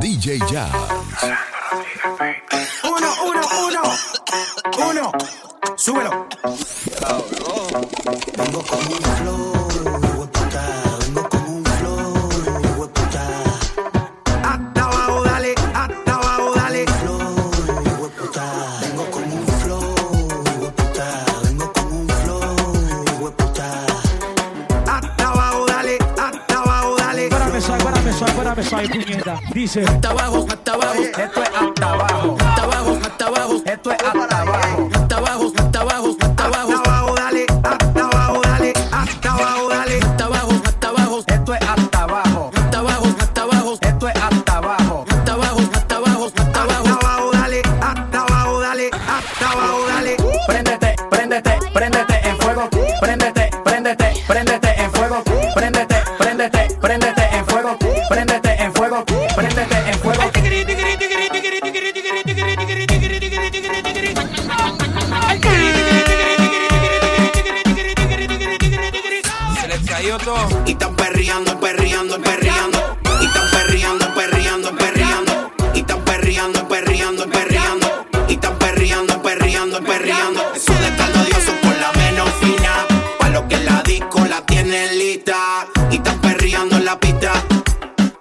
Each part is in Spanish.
DJ Jazz. Uno, uno, uno. Uno. Súbelo. Vengo con un flow, suave, espérame, suave, puñeta. Dice, hasta abajo, hasta abajo. Esto es hasta abajo. Hasta abajo, hasta abajo. Esto es hasta abajo. Y están perreando, perreando, perreando. Y están perreando, perreando, perreando. Y están perreando, perreando, perreando. Y están perreando, perreando, perreando. Eso de estar odioso por la menos fina. Pa' lo que la disco la tienen lista. Y están perreando en la pista.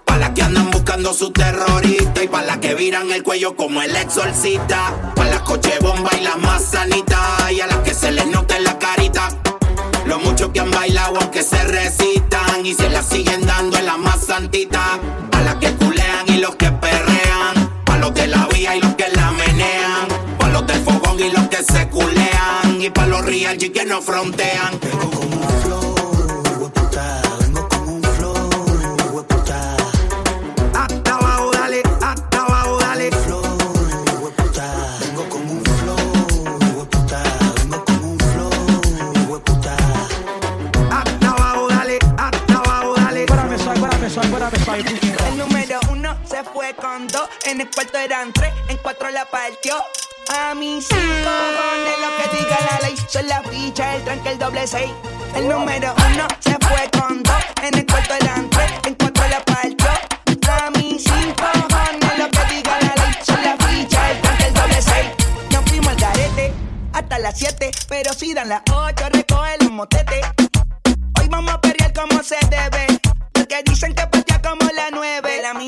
Pa' las que andan buscando su terrorista. Y pa' las que viran el cuello como el exorcista. Pa' las coche bomba y las más sanitas. Y a las que se les nota en la carita. Los muchos que han bailado aunque se resistan y se la siguen dando en la más santita. A las que culean y los que perrean. Pa' los de la vía y los que la menean. Pa' los del fogón y los que se culean. Y pa' los real que no frontean. Vengo con un flow, fue con dos, en el cuarto eran tres, en cuatro la partió. A mis cinco cojones lo que diga la ley, son la ficha, el tranque, el doble seis. El número uno se fue con dos, en el cuarto eran tres, en cuatro la partió. A mis cinco cojones lo que diga la ley, son la ficha, el tranque, el doble seis. Nos fuimos al garete hasta las siete, pero si dan las ocho, recoge los motetes. Hoy vamos a perrear como se debe. Porque dicen que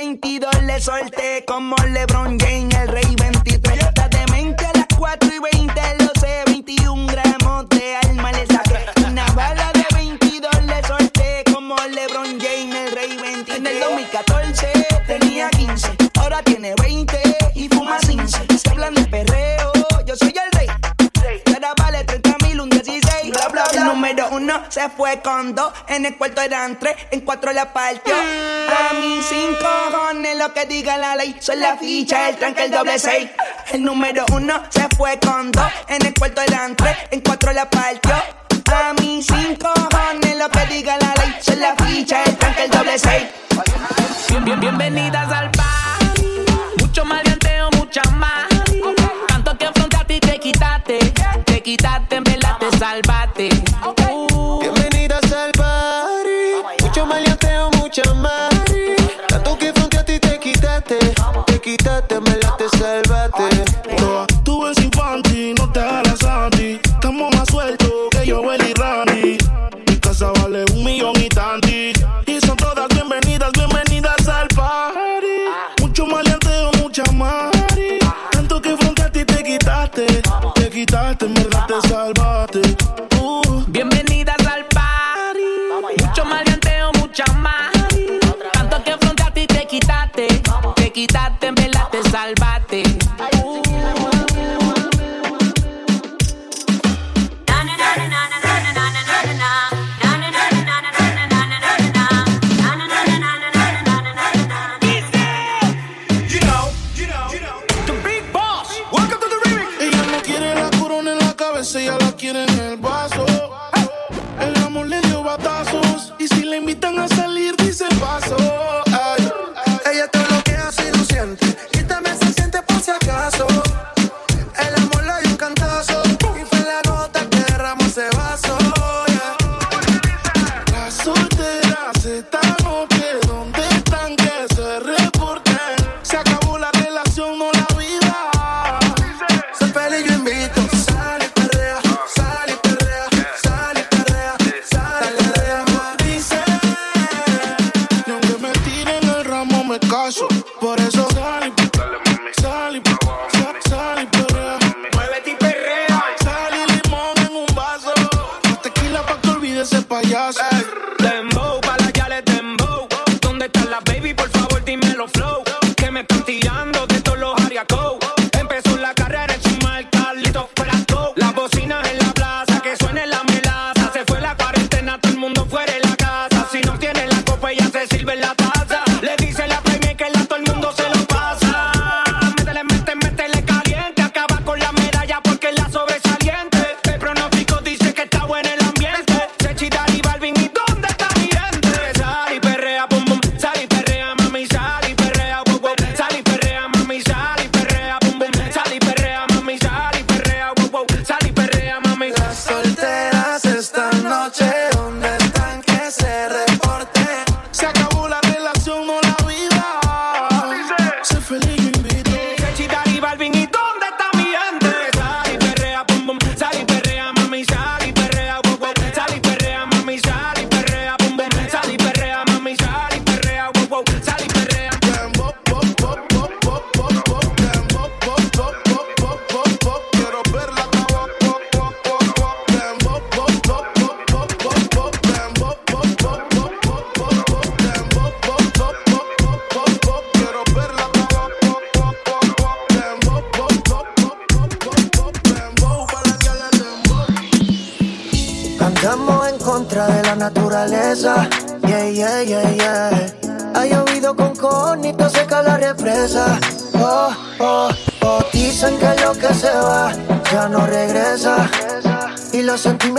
22 le solté como LeBron James, se fue con dos. En el cuarto eran tres, en cuatro la partió. A mis cinco cojones lo que diga la ley. Son la ficha, el tranque, el doble seis. El número uno se fue con dos. En el cuarto eran tres, en cuatro la partió. A mis cinco cojones lo que diga la ley. Son la ficha, el tranque, el doble seis. Bien, bien, bienvenidas al party. Mucho maleanteo, mucha más. Tanto que afrontaste y te quitaste. Te quitaste, en verdad te salvaste. Te quitaste, en verdad te salvaste. Uh. Bienvenidas al party. Mucho maleanteo, mucha más. Tanto que frente a ti te quitaste. Te quitaste,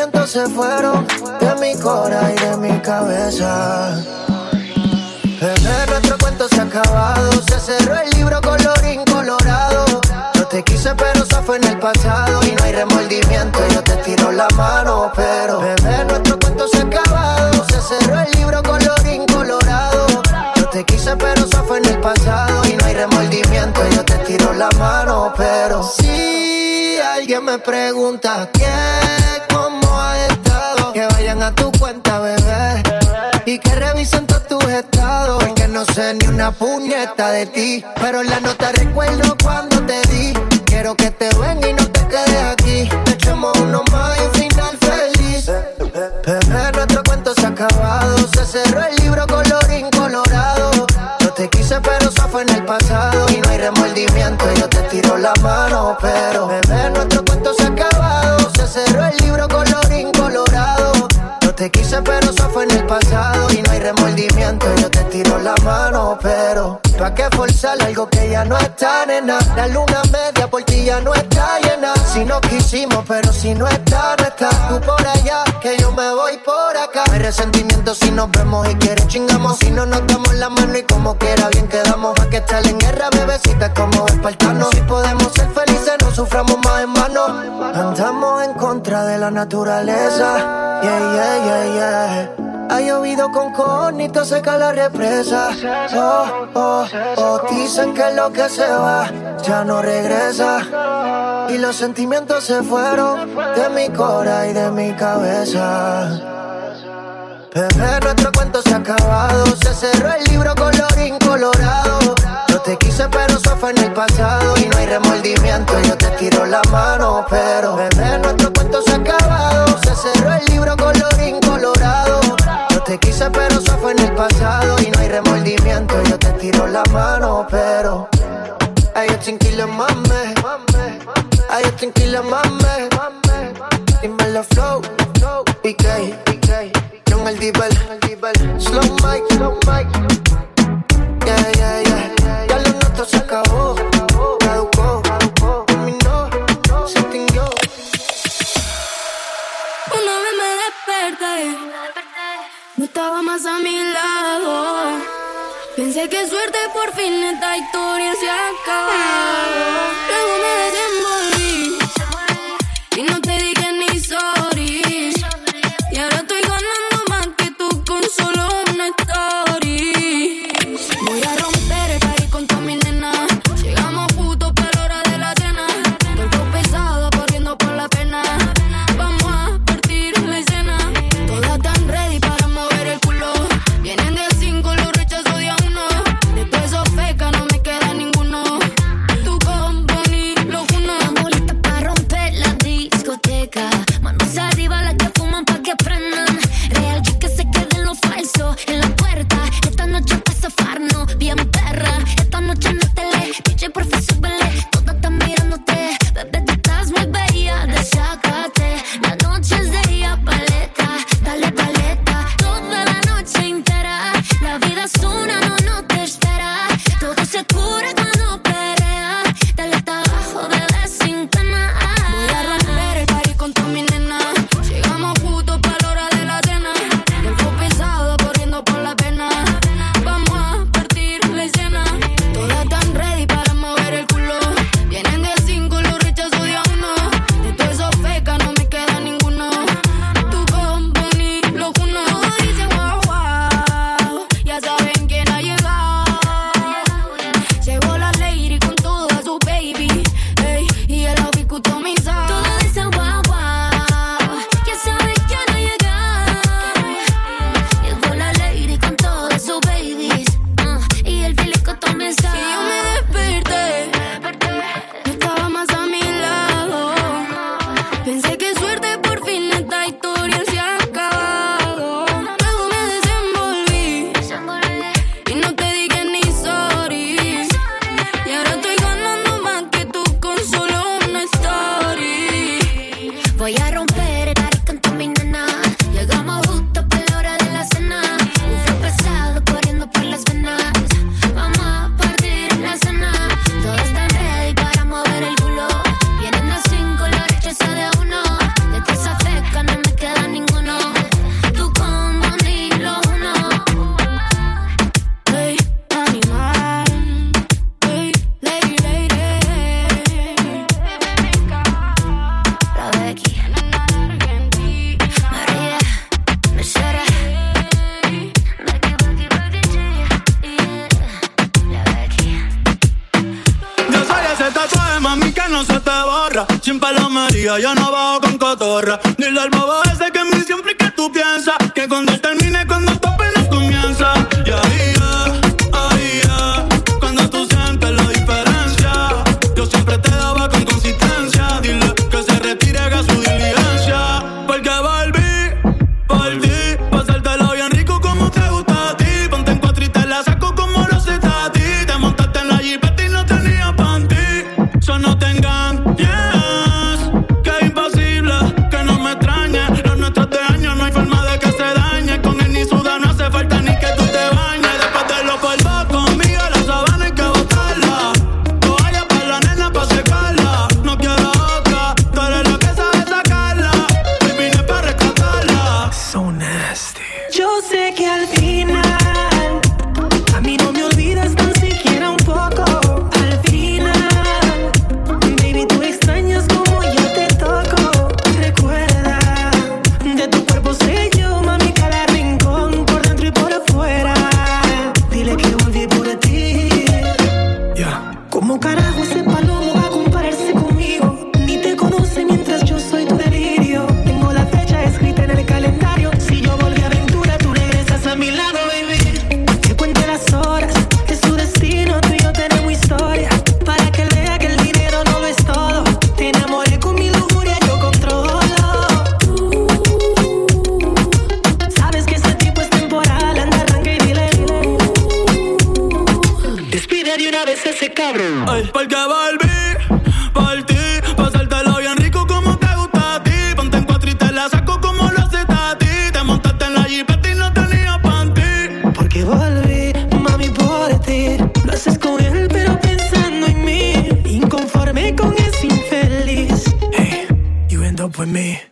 sentimientos se fueron de mi cora y de mi cabeza. Bebé, nuestro cuento se ha acabado. Se cerró el libro colorín colorado. Yo te quise, pero eso fue en el pasado. Y no hay remordimiento, yo te tiro la mano. Pero, bebé, nuestro cuento se ha acabado. Se cerró el libro colorín colorado. Yo te quise, pero eso fue en el pasado. Y no hay remordimiento, yo te tiro la mano. Pero, si alguien me pregunta estado, que vayan a tu cuenta, bebé. Y que revisen todos tus estados. Porque no sé ni una puñeta de ti. Pero la nota recuerdo cuando te di. Quiero que te ven y no te quedes aquí. Echemos uno más y un final feliz. Bebé, nuestro cuento se ha acabado. Se cerró el libro colorín colorado. Yo te quise, pero eso fue en el pasado. Y no hay remordimiento, yo te tiro la mano. Pero, bebé, nuestro yo te tiro la mano. Pero, ¿pa' qué forzar algo que ya no está, nena? La luna media por ti ya no está llena. Si no quisimos, pero si no está, no está. Tú por allá, que yo me voy por acá. Hay resentimiento si nos vemos y quieres chingamos. Si no nos damos la mano y como quiera bien quedamos. Pa' que estar en guerra, bebecita, como espartanos. Si podemos ser felices, no suframos más en vano. Andamos en contra de la naturaleza. Yeah, yeah, yeah, yeah. Ha llovido con cornito seca la represa. Oh, oh, oh, dicen que lo que se va ya no regresa. Y los sentimientos se fueron de mi cora y de mi cabeza. Bebé, nuestro cuento se ha acabado. Se cerró el libro colorín colorado. No te quise, pero eso fue en el pasado. Y no hay remordimiento, yo te tiro la mano. Pero, bebé, nuestro cuento se ha acabado. Se cerró el libro colorín colorado. Te quise, pero eso fue en el pasado y no hay remordimiento. Yo te tiro la mano, pero. Ay, yo tranquila, mame. Ay, yo tranquila, mame. Dímelo, flow. PK, PK. John el Dibel. Slow mic, slow mic. Yeah, yeah, yeah. Ya lo nuestro se acabó. Caducó. Terminó. Se extinguió. Una vez me desperté no estaba más a mi lado. Pensé que suerte por fin esta historia se acabó. Luego me desembolsé. with me.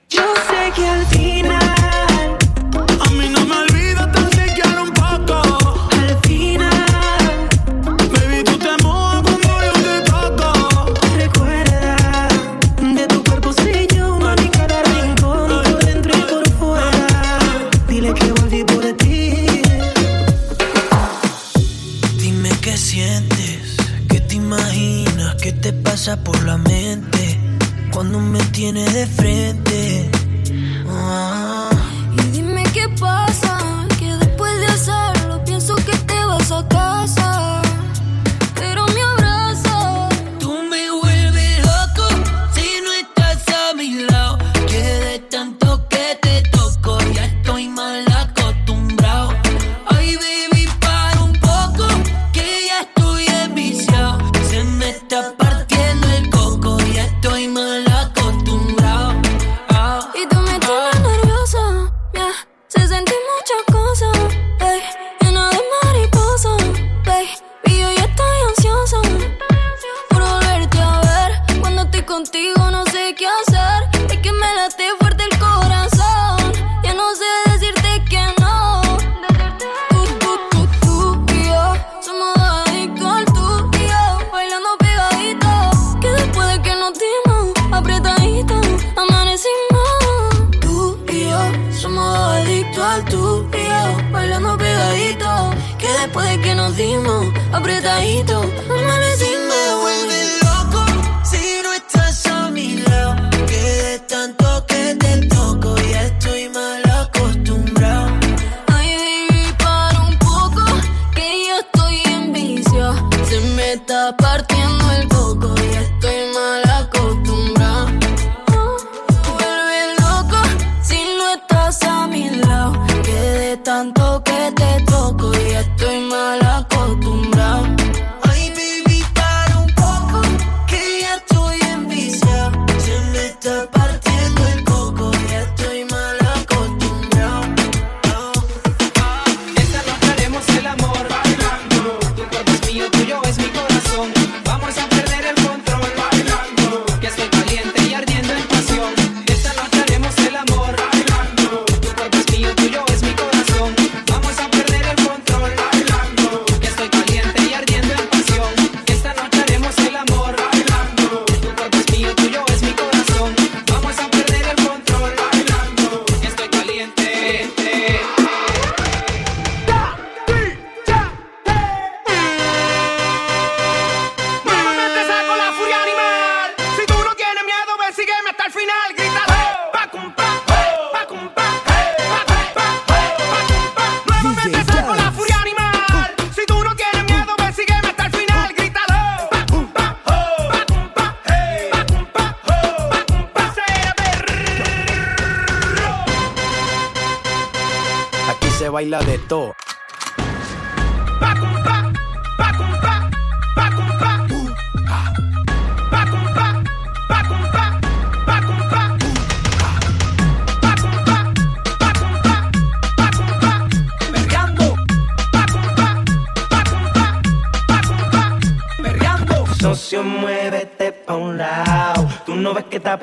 Socio, muévete pa' un lado. Tú no ves que estás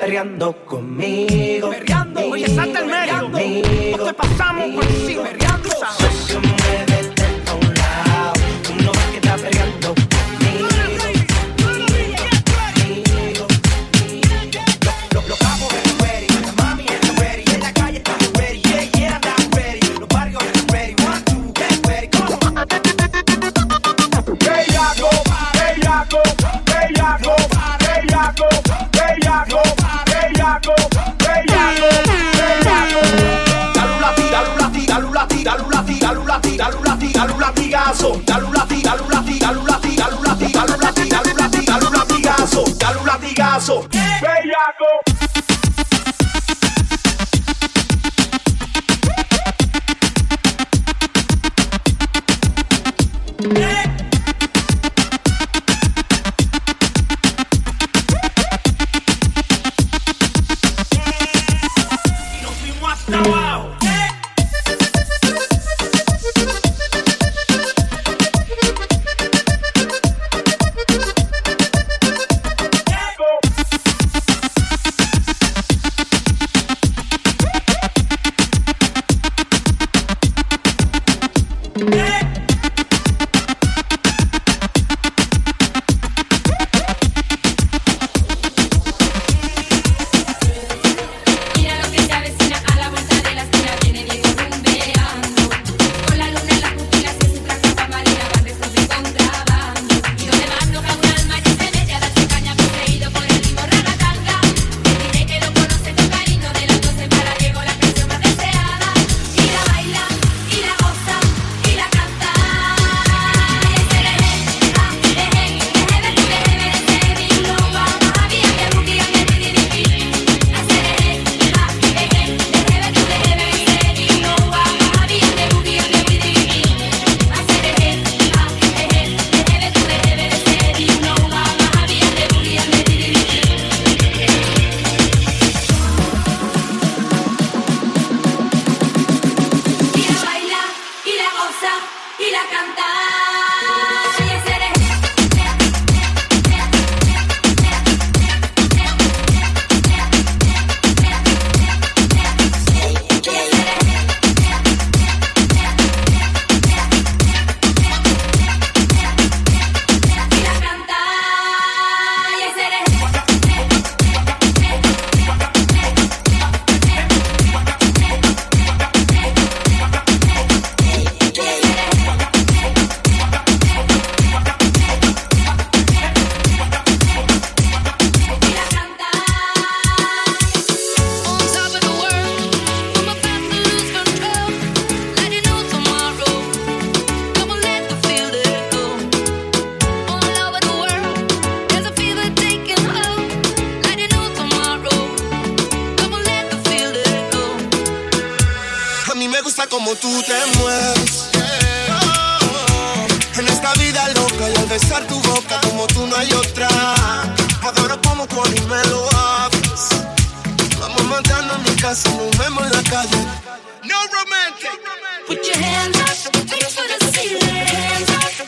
conmigo. Perreando, oye, salta el medio. Conmigo, pasamos por encima. Perreando, como tú te mueves. En esta vida loca al besar tu boca como tú no hay otra. Adoro como mí me lo haces. Vamos matando en mi casa, nos vemos en la calle. No romantic. Put your hands up, reach for the ceiling. Hands up,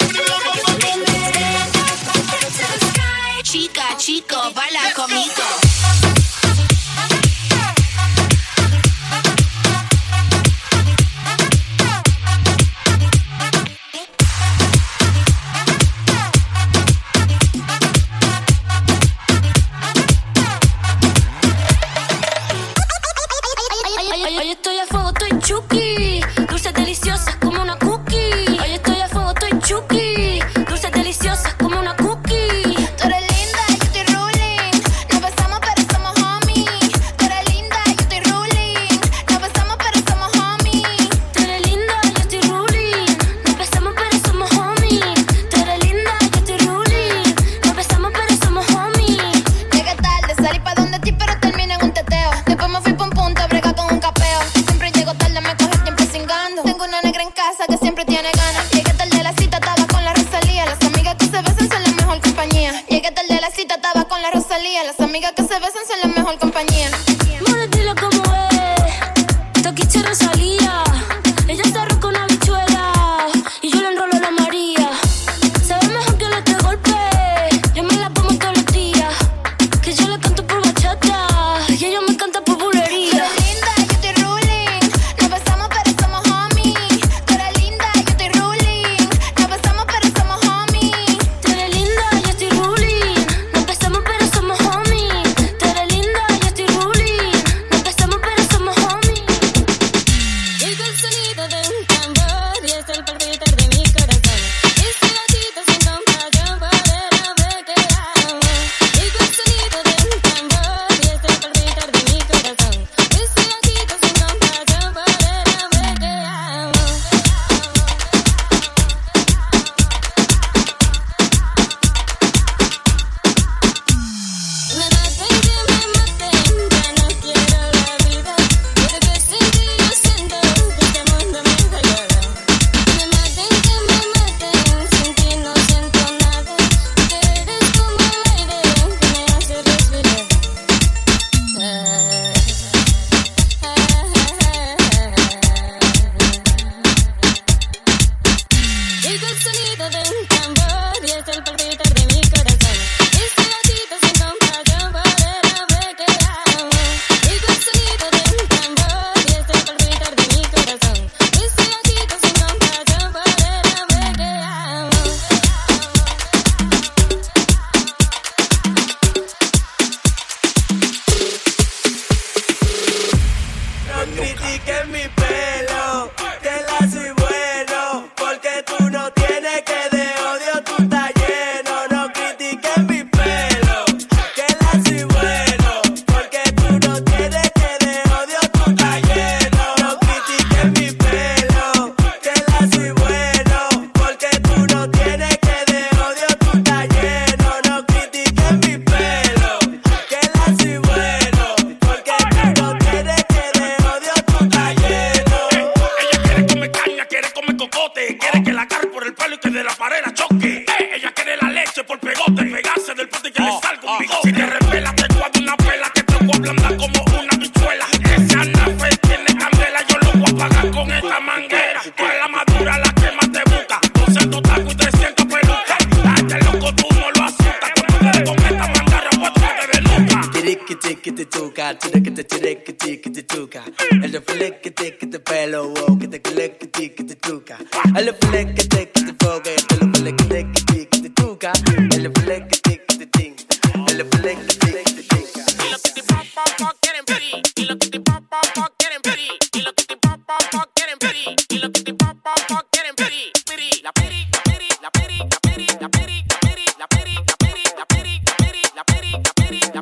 Esta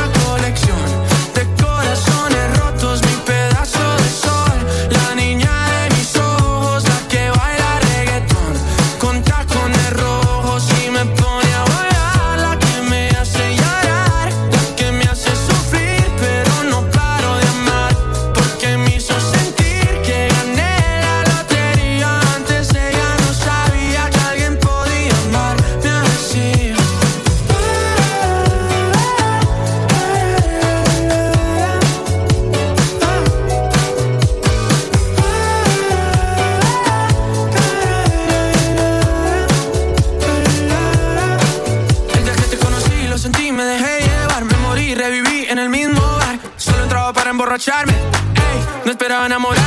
estaba enamorado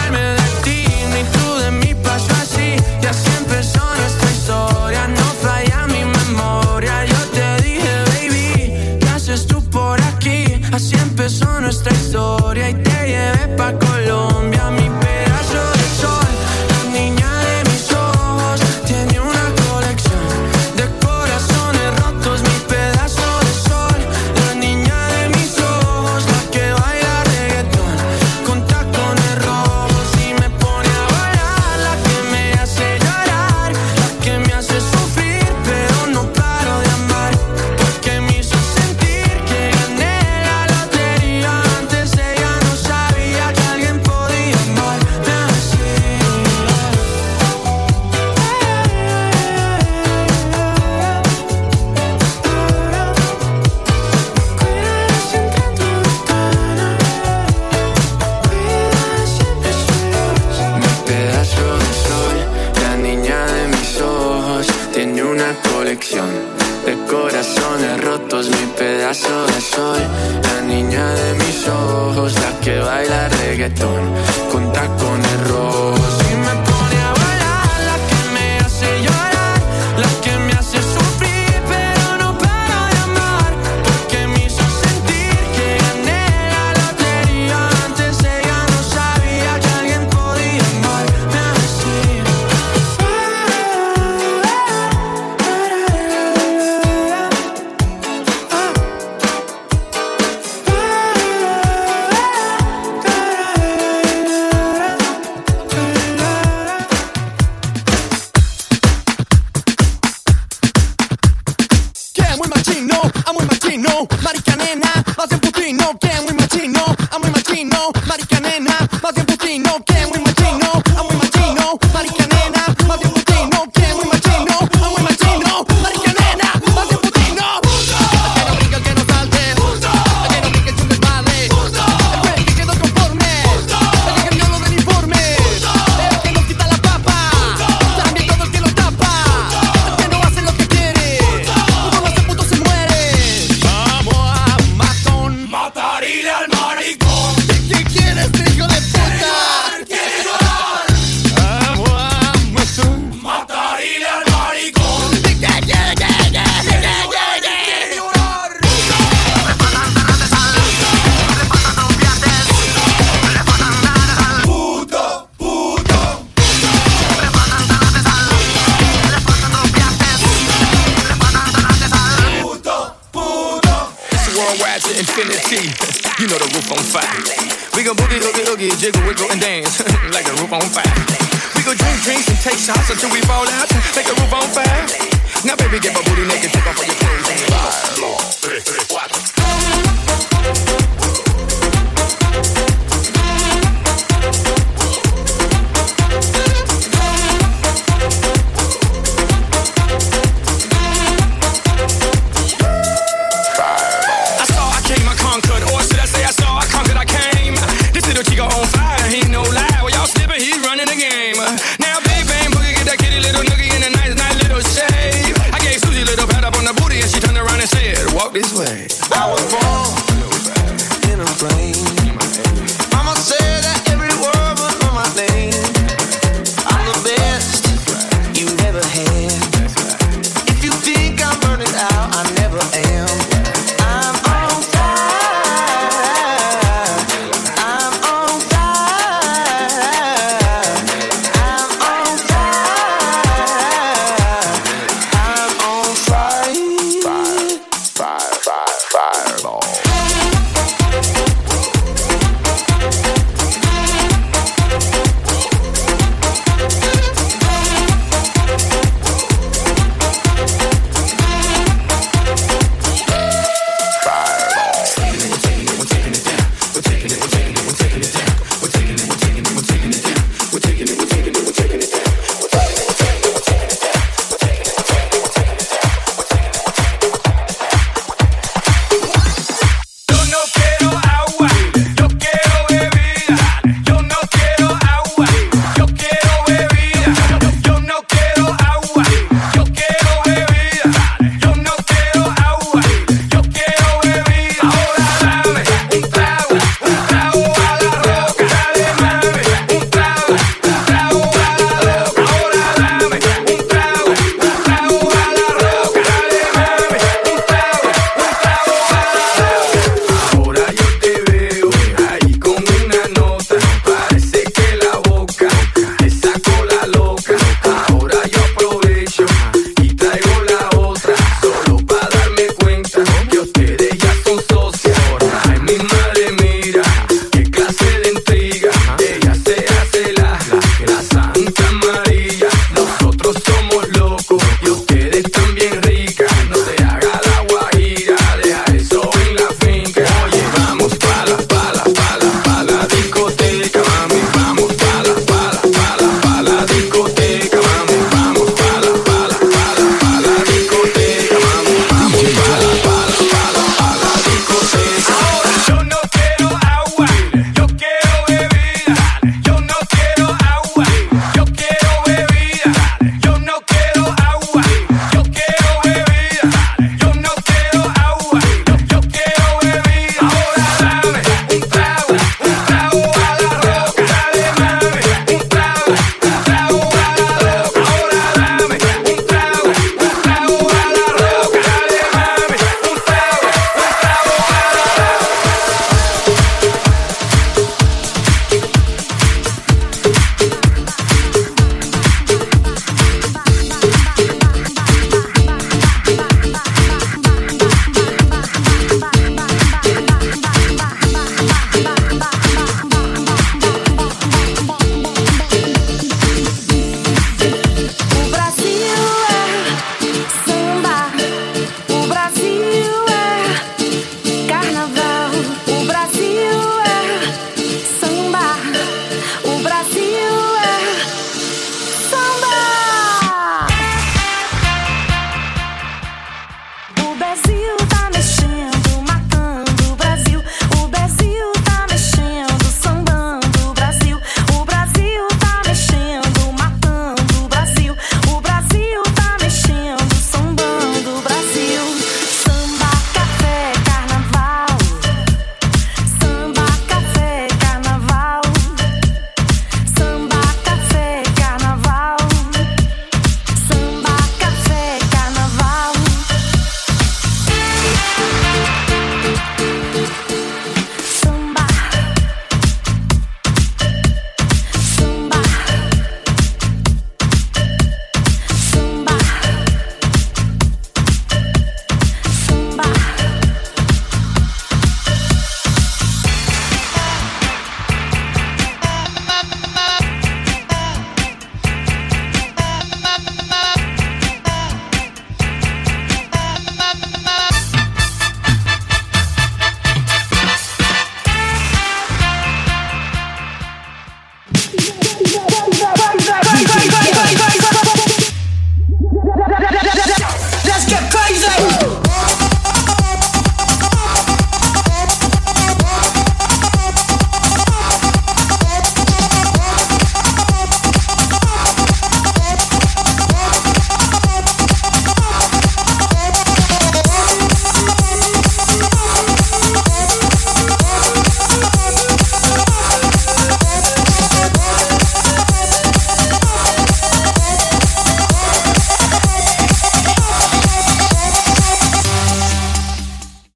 roof on fire. We go boogie, oogie, oogie, jiggle, wiggle, and dance like the roof on fire. We go drink drinks and take shots until we fall out like the roof on fire. Now, baby, get my booty naked, take off all your clothes and your